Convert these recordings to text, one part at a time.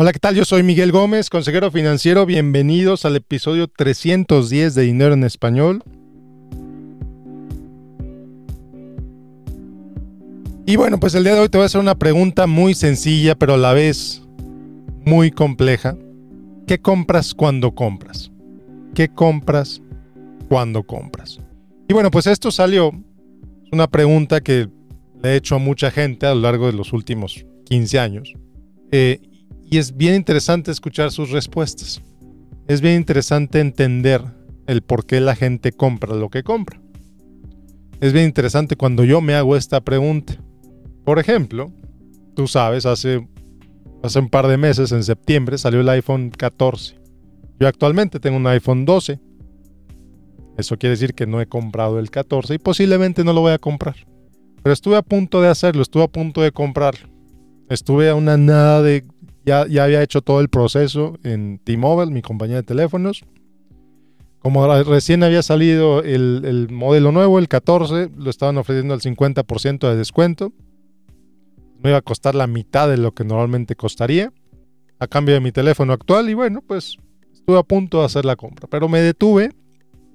Hola, ¿qué tal? Yo soy Miguel Gómez, consejero financiero. Bienvenidos al episodio 310 de Dinero en Español. Y bueno, pues el día de hoy te voy a hacer una pregunta muy sencilla, pero a la vez muy compleja. ¿Qué compras cuando compras? ¿Qué compras cuando compras? Y bueno, pues esto salió, es una pregunta que le he hecho a mucha gente a lo largo de los últimos 15 años. Eh, y es bien interesante escuchar sus respuestas. Es bien interesante entender el por qué la gente compra lo que compra. Es bien interesante cuando yo me hago esta pregunta. Por ejemplo, tú sabes, hace, hace un par de meses, en septiembre, salió el iPhone 14. Yo actualmente tengo un iPhone 12. Eso quiere decir que no he comprado el 14 y posiblemente no lo voy a comprar. Pero estuve a punto de hacerlo, estuve a punto de comprarlo. Estuve a una nada de ya, había hecho todo el proceso en T-Mobile, mi compañía de teléfonos. Como recién había salido el, modelo nuevo, el 14, lo estaban ofreciendo al 50% de descuento. Me iba a costar la mitad de lo que normalmente costaría a cambio de mi teléfono actual y bueno, pues estuve a punto de hacer la compra, pero me detuve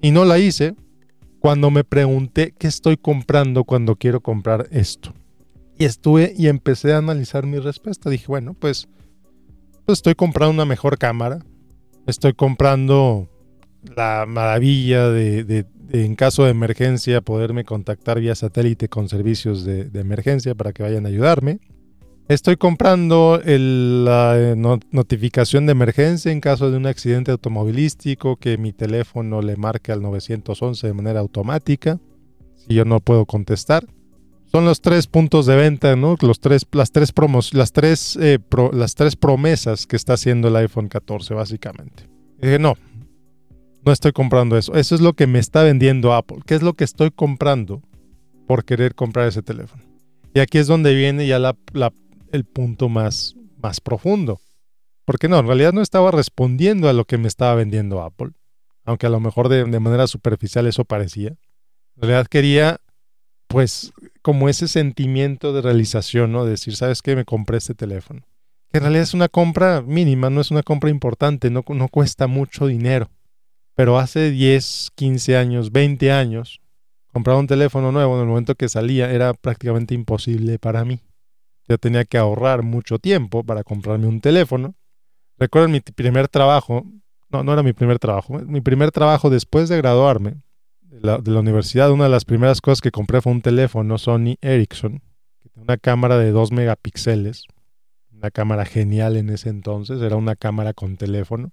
y no la hice cuando me pregunté qué estoy comprando cuando quiero comprar esto. Y estuve y empecé a analizar mi respuesta. Dije, bueno, pues estoy comprando una mejor cámara, estoy comprando la maravilla de, en caso de emergencia poderme contactar vía satélite con servicios de, emergencia para que vayan a ayudarme. Estoy comprando la eh, notificación de emergencia en caso de un accidente automovilístico que mi teléfono le marque al 911 de manera automática si yo no puedo contestar son los tres puntos de venta, ¿no? Los tres, las tres promos, las tres, eh, las tres promesas que está haciendo el iPhone 14, básicamente. dije, no, no estoy comprando eso. Eso es lo que me está vendiendo Apple. ¿Qué es lo que estoy comprando por querer comprar ese teléfono? Y aquí es donde viene ya el punto más, más profundo. Porque no, en realidad no estaba respondiendo a lo que me estaba vendiendo Apple. Aunque a lo mejor de, de manera superficial eso parecía. En realidad quería, pues, como ese sentimiento de realización, ¿no? De decir, ¿sabes qué? Me compré este teléfono. Que en realidad es una compra mínima, no es una compra importante, no, cuesta mucho dinero. Pero hace 10, 15 años, 20 años, comprar un teléfono nuevo en el momento que salía era prácticamente imposible para mí. Yo tenía que ahorrar mucho tiempo para comprarme un teléfono. Recuerdo mi primer trabajo, no, no era mi primer trabajo, mi primer trabajo después de graduarme de la, universidad, una de las primeras cosas que compré fue un teléfono Sony Ericsson, que una cámara de 2 megapíxeles, una cámara genial en ese entonces, era una cámara con teléfono.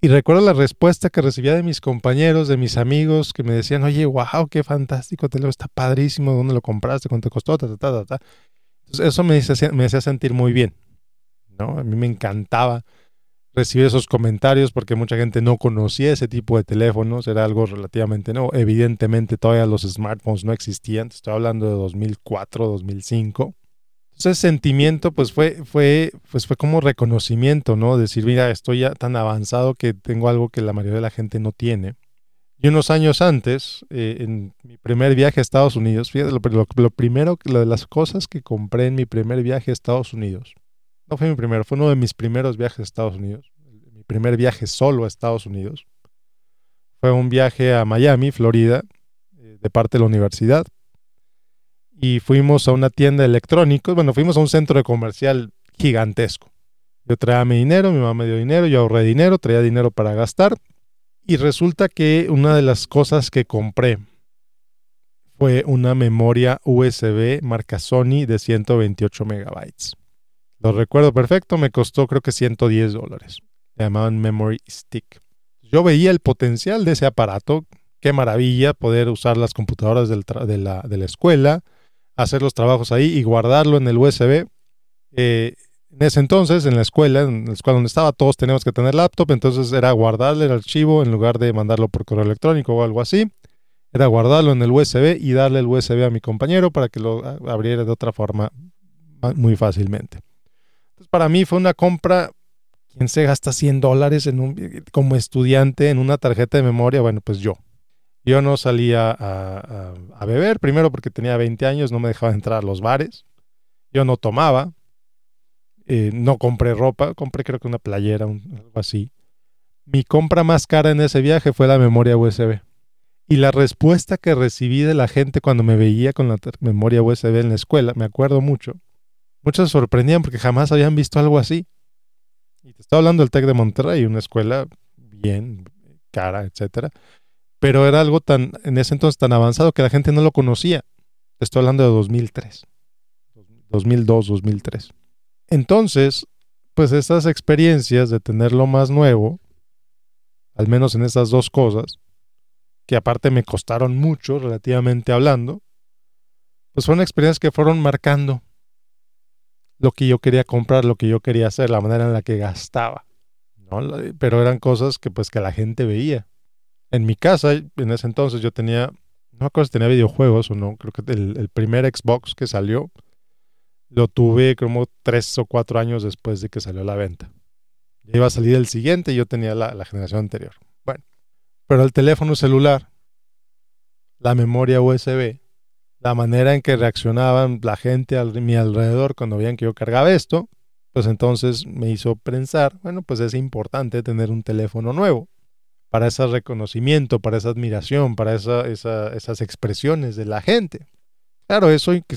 Y recuerdo la respuesta que recibía de mis compañeros, de mis amigos, que me decían, oye, wow, qué fantástico teléfono, está padrísimo, ¿dónde lo compraste? ¿Cuánto costó? Eso me me hacía sentir muy bien, ¿no? A mí me encantaba recibir esos comentarios porque mucha gente no conocía ese tipo de teléfonos, era algo relativamente nuevo. Evidentemente todavía los smartphones no existían, estoy hablando de 2004, 2005. Entonces, sentimiento pues fue, fue, pues fue como reconocimiento, ¿no? Decir, mira, estoy ya tan avanzado que tengo algo que la mayoría de la gente no tiene. Y unos años antes, eh, en mi primer viaje a Estados Unidos, fíjate, lo, lo primero, lo de las cosas que compré en mi primer viaje a Estados Unidos, no fue mi primero, fue uno de mis primeros viajes a Estados Unidos. Mi primer viaje solo a Estados Unidos. Fue un viaje a Miami, Florida, eh, de parte de la universidad. Y fuimos a una tienda de electrónicos. Bueno, fuimos a un centro comercial gigantesco. Yo traía mi dinero, mi mamá me dio dinero, yo ahorré dinero, traía dinero para gastar. Y resulta que una de las cosas que compré fue una memoria USB marca Sony de 128 megabytes. Lo recuerdo perfecto, me costó creo que 110 dólares. Se llamaban Memory Stick. Yo veía el potencial de ese aparato. Qué maravilla poder usar las computadoras de, la, de, la, escuela, hacer los trabajos ahí y guardarlo en el USB. Eh, en ese entonces, en la escuela, en la escuela donde estaba, todos teníamos que tener laptop, entonces era guardarle el archivo en lugar de mandarlo por correo electrónico o algo así. Era guardarlo en el USB y darle el USB a mi compañero para que lo abriera de otra forma muy fácilmente para mí fue una compra. ¿Quién se gasta 100 dólares en un, como estudiante en una tarjeta de memoria? Bueno, pues yo. Yo no salía a, beber, primero porque tenía 20 años, no me dejaba entrar a los bares. Yo no tomaba. Eh, no compré ropa, compré creo que una playera, algo así. Mi compra más cara en ese viaje fue la memoria USB. Y la respuesta que recibí de la gente cuando me veía con la memoria USB en la escuela, me acuerdo mucho, muchos se sorprendían porque jamás habían visto algo así. Y te estoy hablando del TEC de Monterrey, una escuela bien cara, etcétera. Pero era algo tan, en ese entonces tan avanzado que la gente no lo conocía. Te estoy hablando de 2003. 2002, 2003. Entonces, pues estas experiencias de tenerlo más nuevo, al menos en esas dos cosas, que aparte me costaron mucho relativamente hablando, pues fueron experiencias que fueron marcando lo que yo quería comprar, lo que yo quería hacer, la manera en la que gastaba. ¿no? Pero eran cosas que pues que la gente veía. En mi casa, en ese entonces yo tenía, no me acuerdo si tenía videojuegos o no, creo que el, primer Xbox que salió lo tuve como tres o cuatro años después de que salió a la venta. Iba a salir el siguiente y yo tenía la generación anterior. Pero el teléfono celular, la memoria USB, la manera en que reaccionaban la gente a mi alrededor cuando veían que yo cargaba esto, pues entonces me hizo pensar, bueno, pues es importante tener un teléfono nuevo para ese reconocimiento, para esa admiración, para esas expresiones de la gente. Claro, eso que,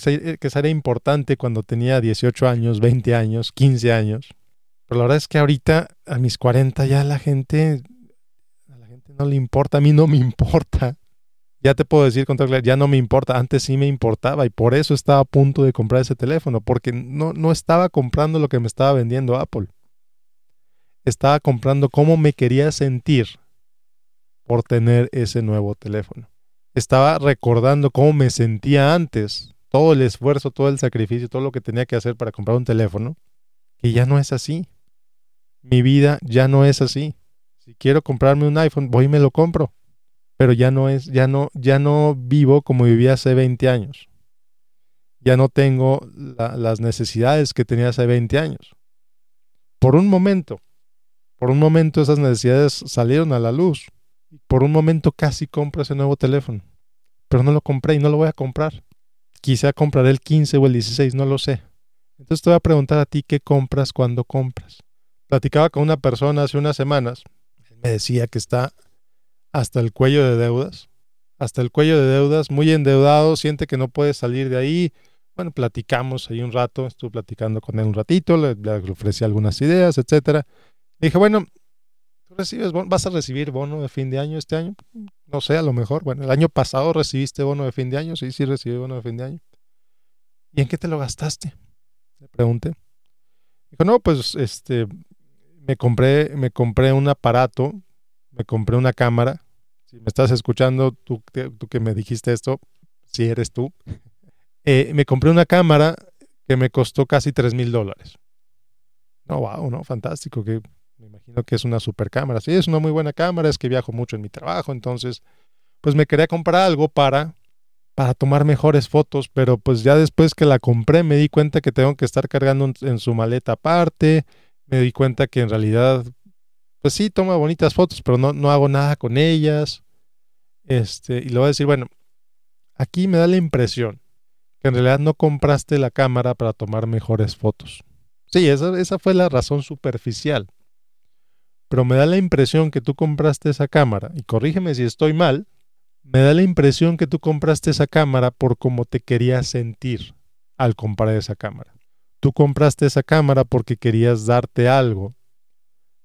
sería importante cuando tenía 18 años, 20 años, 15 años. Pero la verdad es que ahorita, a mis 40, ya la gente no le importa, a mí no me importa. Ya te puedo decir con ya no me importa. Antes sí me importaba y por eso estaba a punto de comprar ese teléfono, porque no, no estaba comprando lo que me estaba vendiendo Apple. Estaba comprando cómo me quería sentir por tener ese nuevo teléfono. Estaba recordando cómo me sentía antes, todo el esfuerzo, todo el sacrificio, todo lo que tenía que hacer para comprar un teléfono, que ya no es así. Mi vida ya no es así. Si quiero comprarme un iPhone, voy y me lo compro. Pero ya no es, ya no, ya no vivo como vivía hace 20 años. Ya no tengo las necesidades que tenía hace 20 años. Por un momento, por un momento esas necesidades salieron a la luz. Por un momento casi compro ese nuevo teléfono. Pero no lo compré y no lo voy a comprar. Quizá compraré el 15 o el 16, no lo sé. Entonces te voy a preguntar a ti qué compras cuando compras. Platicaba con una persona hace unas semanas me decía que está hasta el cuello de deudas, hasta el cuello de deudas, muy endeudado, siente que no puede salir de ahí. Bueno, platicamos ahí un rato, estuve platicando con él un ratito, le, ofrecí algunas ideas, etcétera. dije, bueno, ¿tú recibes, vas a recibir bono de fin de año este año? No sé, a lo mejor. Bueno, el año pasado recibiste bono de fin de año, sí, sí recibí bono de fin de año. ¿Y en qué te lo gastaste? Le pregunté. Dijo, no, pues este, me compré, me compré un aparato, me compré una cámara. Si me estás escuchando, tú, tú que me dijiste esto, si eres tú, eh, me compré una cámara que me costó casi 3 mil dólares. No, wow, no, fantástico, que me imagino que es una super cámara. Sí, es una muy buena cámara, es que viajo mucho en mi trabajo, entonces, pues me quería comprar algo para para tomar mejores fotos, pero pues ya después que la compré me di cuenta que tengo que estar cargando en su maleta aparte, me di cuenta que en realidad, pues sí, toma bonitas fotos, pero no, no hago nada con ellas. Este, y le voy a decir, bueno, aquí me da la impresión que en realidad no compraste la cámara para tomar mejores fotos. Sí, esa, esa fue la razón superficial. Pero me da la impresión que tú compraste esa cámara, y corrígeme si estoy mal, me da la impresión que tú compraste esa cámara por cómo te querías sentir al comprar esa cámara. Tú compraste esa cámara porque querías darte algo.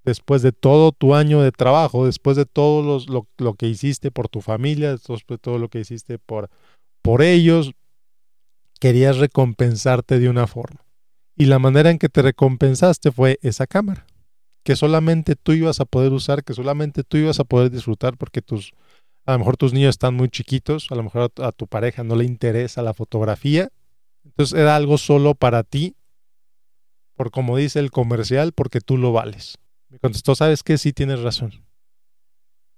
Después de todo tu año de trabajo, después de todo lo, que hiciste por tu familia, después de todo lo que hiciste por, por ellos, querías recompensarte de una forma. Y la manera en que te recompensaste fue esa cámara, que solamente tú ibas a poder usar, que solamente tú ibas a poder disfrutar porque tus, a lo mejor tus niños están muy chiquitos, a lo mejor a tu pareja no le interesa la fotografía. Entonces era algo solo para ti por como dice el comercial, porque tú lo vales. Me contestó, ¿sabes qué? Sí tienes razón.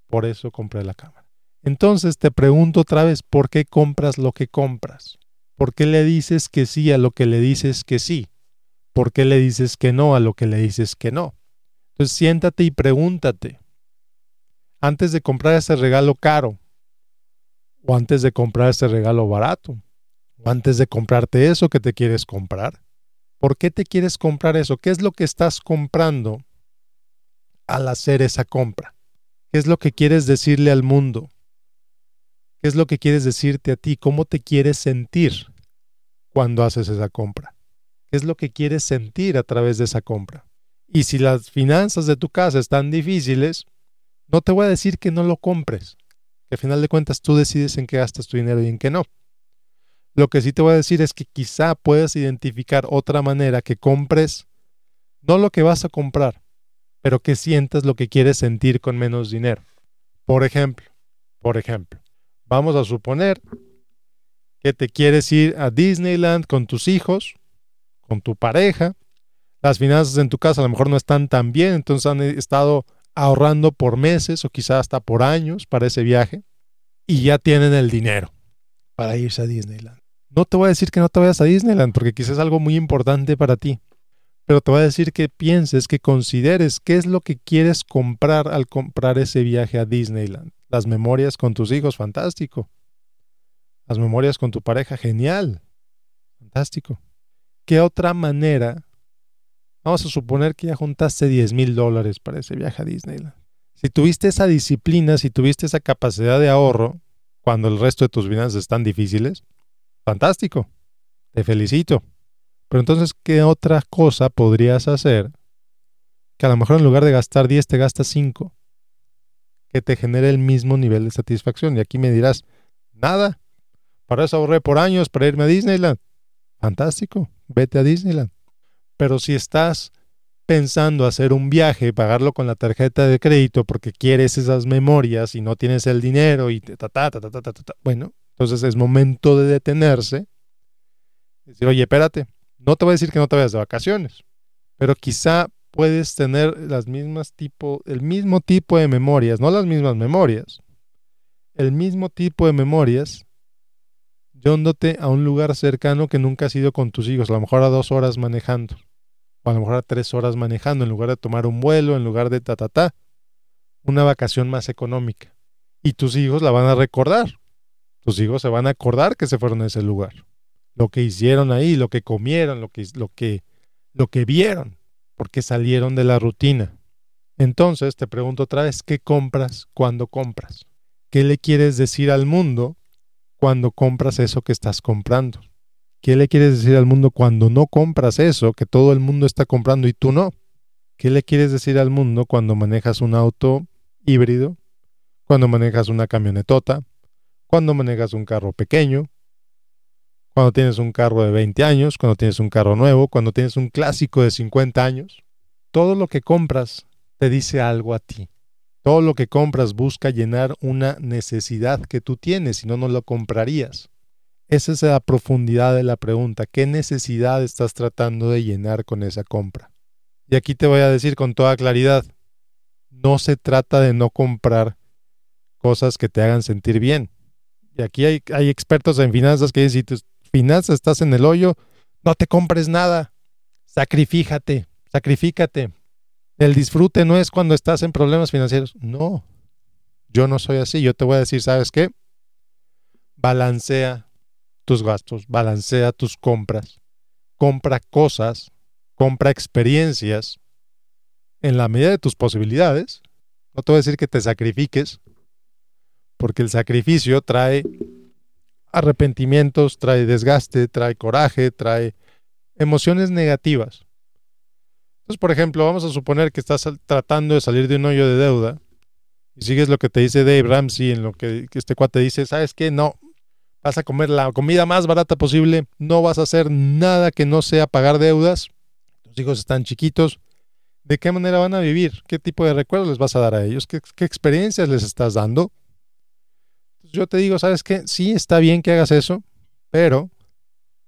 Por eso compré la cámara. Entonces te pregunto otra vez, ¿por qué compras lo que compras? ¿Por qué le dices que sí a lo que le dices que sí? ¿Por qué le dices que no a lo que le dices que no? Entonces siéntate y pregúntate, antes de comprar ese regalo caro, o antes de comprar ese regalo barato, o antes de comprarte eso que te quieres comprar, ¿Por qué te quieres comprar eso? ¿Qué es lo que estás comprando al hacer esa compra? ¿Qué es lo que quieres decirle al mundo? ¿Qué es lo que quieres decirte a ti? ¿Cómo te quieres sentir cuando haces esa compra? ¿Qué es lo que quieres sentir a través de esa compra? Y si las finanzas de tu casa están difíciles, no te voy a decir que no lo compres, que al final de cuentas tú decides en qué gastas tu dinero y en qué no. Lo que sí te voy a decir es que quizá puedas identificar otra manera que compres no lo que vas a comprar, pero que sientas lo que quieres sentir con menos dinero. Por ejemplo, por ejemplo, vamos a suponer que te quieres ir a Disneyland con tus hijos, con tu pareja. Las finanzas en tu casa a lo mejor no están tan bien, entonces han estado ahorrando por meses o quizá hasta por años para ese viaje y ya tienen el dinero para irse a Disneyland. No te voy a decir que no te vayas a Disneyland porque quizás es algo muy importante para ti, pero te voy a decir que pienses, que consideres qué es lo que quieres comprar al comprar ese viaje a Disneyland. Las memorias con tus hijos, fantástico. Las memorias con tu pareja, genial. Fantástico. ¿Qué otra manera? Vamos a suponer que ya juntaste 10 mil dólares para ese viaje a Disneyland. Si tuviste esa disciplina, si tuviste esa capacidad de ahorro, cuando el resto de tus finanzas están difíciles, fantástico, te felicito. Pero entonces, ¿qué otra cosa podrías hacer que a lo mejor en lugar de gastar 10 te gastas 5? Que te genere el mismo nivel de satisfacción. Y aquí me dirás, nada, para eso ahorré por años para irme a Disneyland. Fantástico, vete a Disneyland. Pero si estás pensando hacer un viaje pagarlo con la tarjeta de crédito porque quieres esas memorias y no tienes el dinero y ta, ta, ta, ta, ta, ta, ta, bueno, entonces es momento de detenerse. Decir, oye, espérate, no te voy a decir que no te vayas de vacaciones, pero quizá puedes tener las mismas tipo, el mismo tipo de memorias, no las mismas memorias, el mismo tipo de memorias yéndote a un lugar cercano que nunca has ido con tus hijos, a lo mejor a dos horas manejando, o a lo mejor a tres horas manejando, en lugar de tomar un vuelo, en lugar de ta, ta, ta, una vacación más económica. Y tus hijos la van a recordar. Tus hijos se van a acordar que se fueron a ese lugar. Lo que hicieron ahí, lo que comieron, lo que, lo que, lo que vieron, porque salieron de la rutina. Entonces te pregunto otra vez, ¿qué compras cuando compras? ¿Qué le quieres decir al mundo cuando compras eso que estás comprando? ¿Qué le quieres decir al mundo cuando no compras eso que todo el mundo está comprando y tú no? ¿Qué le quieres decir al mundo cuando manejas un auto híbrido? Cuando manejas una camionetota? Cuando manejas un carro pequeño? Cuando tienes un carro de 20 años? Cuando tienes un carro nuevo? Cuando tienes un clásico de 50 años? Todo lo que compras te dice algo a ti. Todo lo que compras busca llenar una necesidad que tú tienes, si no, no lo comprarías. Esa es la profundidad de la pregunta. ¿Qué necesidad estás tratando de llenar con esa compra? Y aquí te voy a decir con toda claridad, no se trata de no comprar cosas que te hagan sentir bien. Y aquí hay, expertos en finanzas que dicen, si finanzas estás en el hoyo, no te compres nada. Sacrifíjate, sacrifícate. El disfrute no es cuando estás en problemas financieros. No, yo no soy así. Yo te voy a decir, ¿sabes qué? Balancea tus gastos, balancea tus compras, compra cosas, compra experiencias en la medida de tus posibilidades. No te voy a decir que te sacrifiques, porque el sacrificio trae arrepentimientos, trae desgaste, trae coraje, trae emociones negativas. Entonces, por ejemplo, vamos a suponer que estás tratando de salir de un hoyo de deuda y sigues lo que te dice Dave Ramsey, en lo que, este cuate dice, ¿sabes qué? No, vas a comer la comida más barata posible, no vas a hacer nada que no sea pagar deudas, tus hijos están chiquitos, ¿de qué manera van a vivir? ¿Qué tipo de recuerdos les vas a dar a ellos? ¿Qué, qué experiencias les estás dando? Yo te digo, ¿sabes qué? Sí, está bien que hagas eso, pero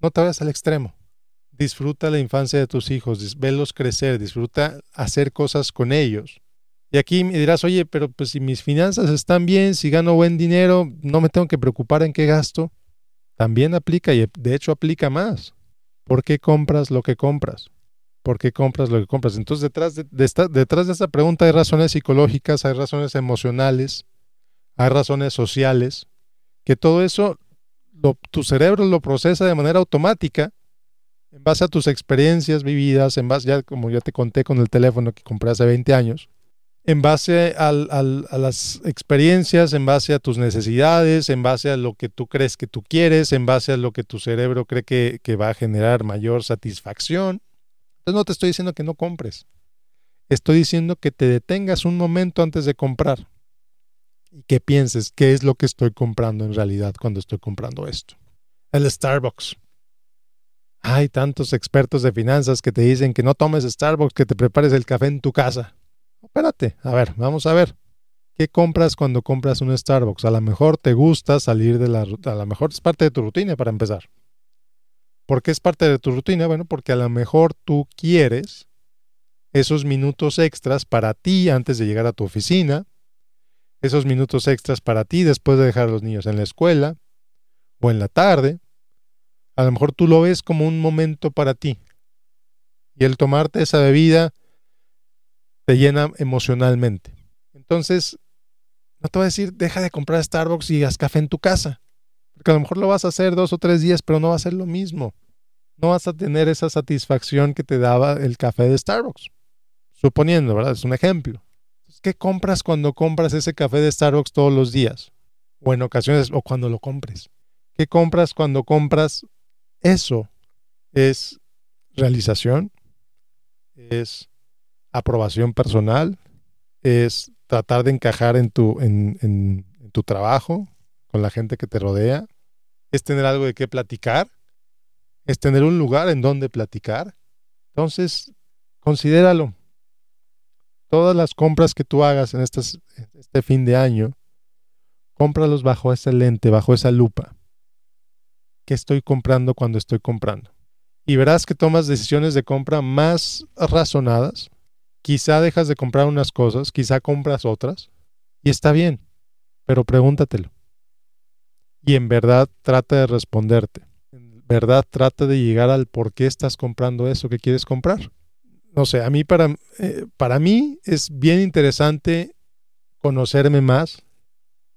no te vayas al extremo disfruta la infancia de tus hijos, velos crecer, disfruta hacer cosas con ellos. Y aquí me dirás, oye, pero pues si mis finanzas están bien, si gano buen dinero, no me tengo que preocupar en qué gasto. También aplica y de hecho aplica más. ¿Por qué compras lo que compras? ¿Por qué compras lo que compras? Entonces de, esta, detrás de esta pregunta hay razones psicológicas, hay razones emocionales, hay razones sociales, que todo eso tu cerebro lo procesa de manera automática en base a tus experiencias vividas, en base, ya como ya te conté con el teléfono que compré hace 20 años, en base a las experiencias, en base a tus necesidades, en base a lo que tú crees que tú quieres, en base a lo que tu cerebro cree que, que va a generar mayor satisfacción. Entonces no te estoy diciendo que no compres. Estoy diciendo que te detengas un momento antes de comprar y que pienses qué es lo que estoy comprando en realidad cuando estoy comprando esto. El Starbucks. Hay tantos expertos de finanzas que te dicen que no tomes Starbucks, que te prepares el café en tu casa. Espérate, a ver, vamos a ver. ¿Qué compras cuando compras un Starbucks? A lo mejor te gusta salir de la a lo mejor es parte de tu rutina para empezar. ¿Por qué es parte de tu rutina? Bueno, porque a lo mejor tú quieres esos minutos extras para ti antes de llegar a tu oficina, esos minutos extras para ti después de dejar a los niños en la escuela o en la tarde, a lo mejor tú lo ves como un momento para ti. Y el tomarte esa bebida te llena emocionalmente. Entonces, no te voy a decir, deja de comprar Starbucks y haz café en tu casa. Porque a lo mejor lo vas a hacer dos o tres días, pero no va a ser lo mismo. No vas a tener esa satisfacción que te daba el café de Starbucks. Suponiendo, ¿verdad? Es un ejemplo. ¿Qué compras cuando compras ese café de Starbucks todos los días? O en ocasiones, o cuando lo compres. ¿Qué compras cuando compras eso es realización, es aprobación personal, es tratar de encajar en tu, en, en, tu trabajo, con la gente que te rodea, es tener algo de qué platicar, es tener un lugar en donde platicar. Entonces, considéralo. Todas las compras que tú hagas en este fin de año, cómpralos bajo ese lente, bajo esa lupa qué estoy comprando cuando estoy comprando. Y verás que tomas decisiones de compra más razonadas. Quizá dejas de comprar unas cosas, quizá compras otras. Y está bien, pero pregúntatelo. Y en verdad trata de responderte. En verdad trata de llegar al por qué estás comprando eso que quieres comprar. No sé, a mí para, eh, para mí es bien interesante conocerme más.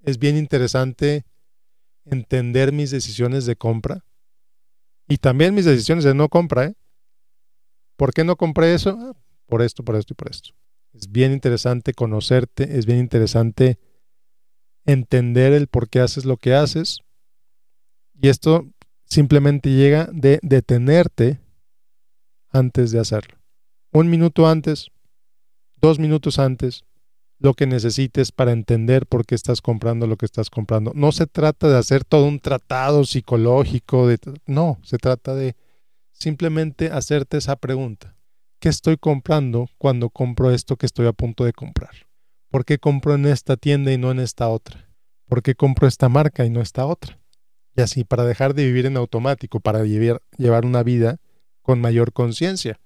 Es bien interesante entender mis decisiones de compra y también mis decisiones de no compra. ¿eh? ¿Por qué no compré eso? Ah, por esto, por esto y por esto. Es bien interesante conocerte, es bien interesante entender el por qué haces lo que haces. Y esto simplemente llega de detenerte antes de hacerlo. Un minuto antes, dos minutos antes, lo que necesites para entender por qué estás comprando lo que estás comprando. No se trata de hacer todo un tratado psicológico, de, no, se trata de simplemente hacerte esa pregunta. ¿Qué estoy comprando cuando compro esto que estoy a punto de comprar? ¿Por qué compro en esta tienda y no en esta otra? ¿Por qué compro esta marca y no esta otra? Y así, para dejar de vivir en automático, para llevar, llevar una vida con mayor conciencia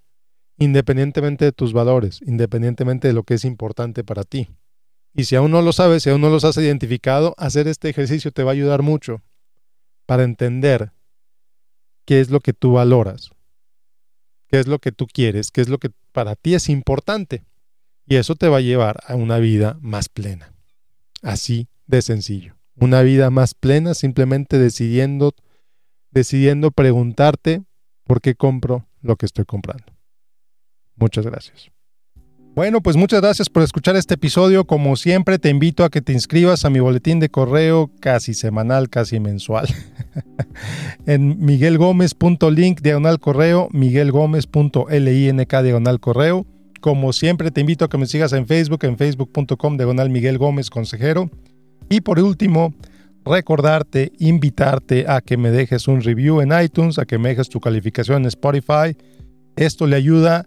independientemente de tus valores, independientemente de lo que es importante para ti. Y si aún no lo sabes, si aún no los has identificado, hacer este ejercicio te va a ayudar mucho para entender qué es lo que tú valoras, qué es lo que tú quieres, qué es lo que para ti es importante. Y eso te va a llevar a una vida más plena. Así de sencillo. Una vida más plena simplemente decidiendo, decidiendo preguntarte por qué compro lo que estoy comprando. Muchas gracias. Bueno, pues muchas gracias por escuchar este episodio. Como siempre, te invito a que te inscribas a mi boletín de correo casi semanal, casi mensual. en miguelgomez.link diagonal correo, miguelgomez.link diagonal correo. Como siempre, te invito a que me sigas en Facebook, en facebook.com diagonal Miguel Gómez Consejero. Y por último, recordarte, invitarte a que me dejes un review en iTunes, a que me dejes tu calificación en Spotify. Esto le ayuda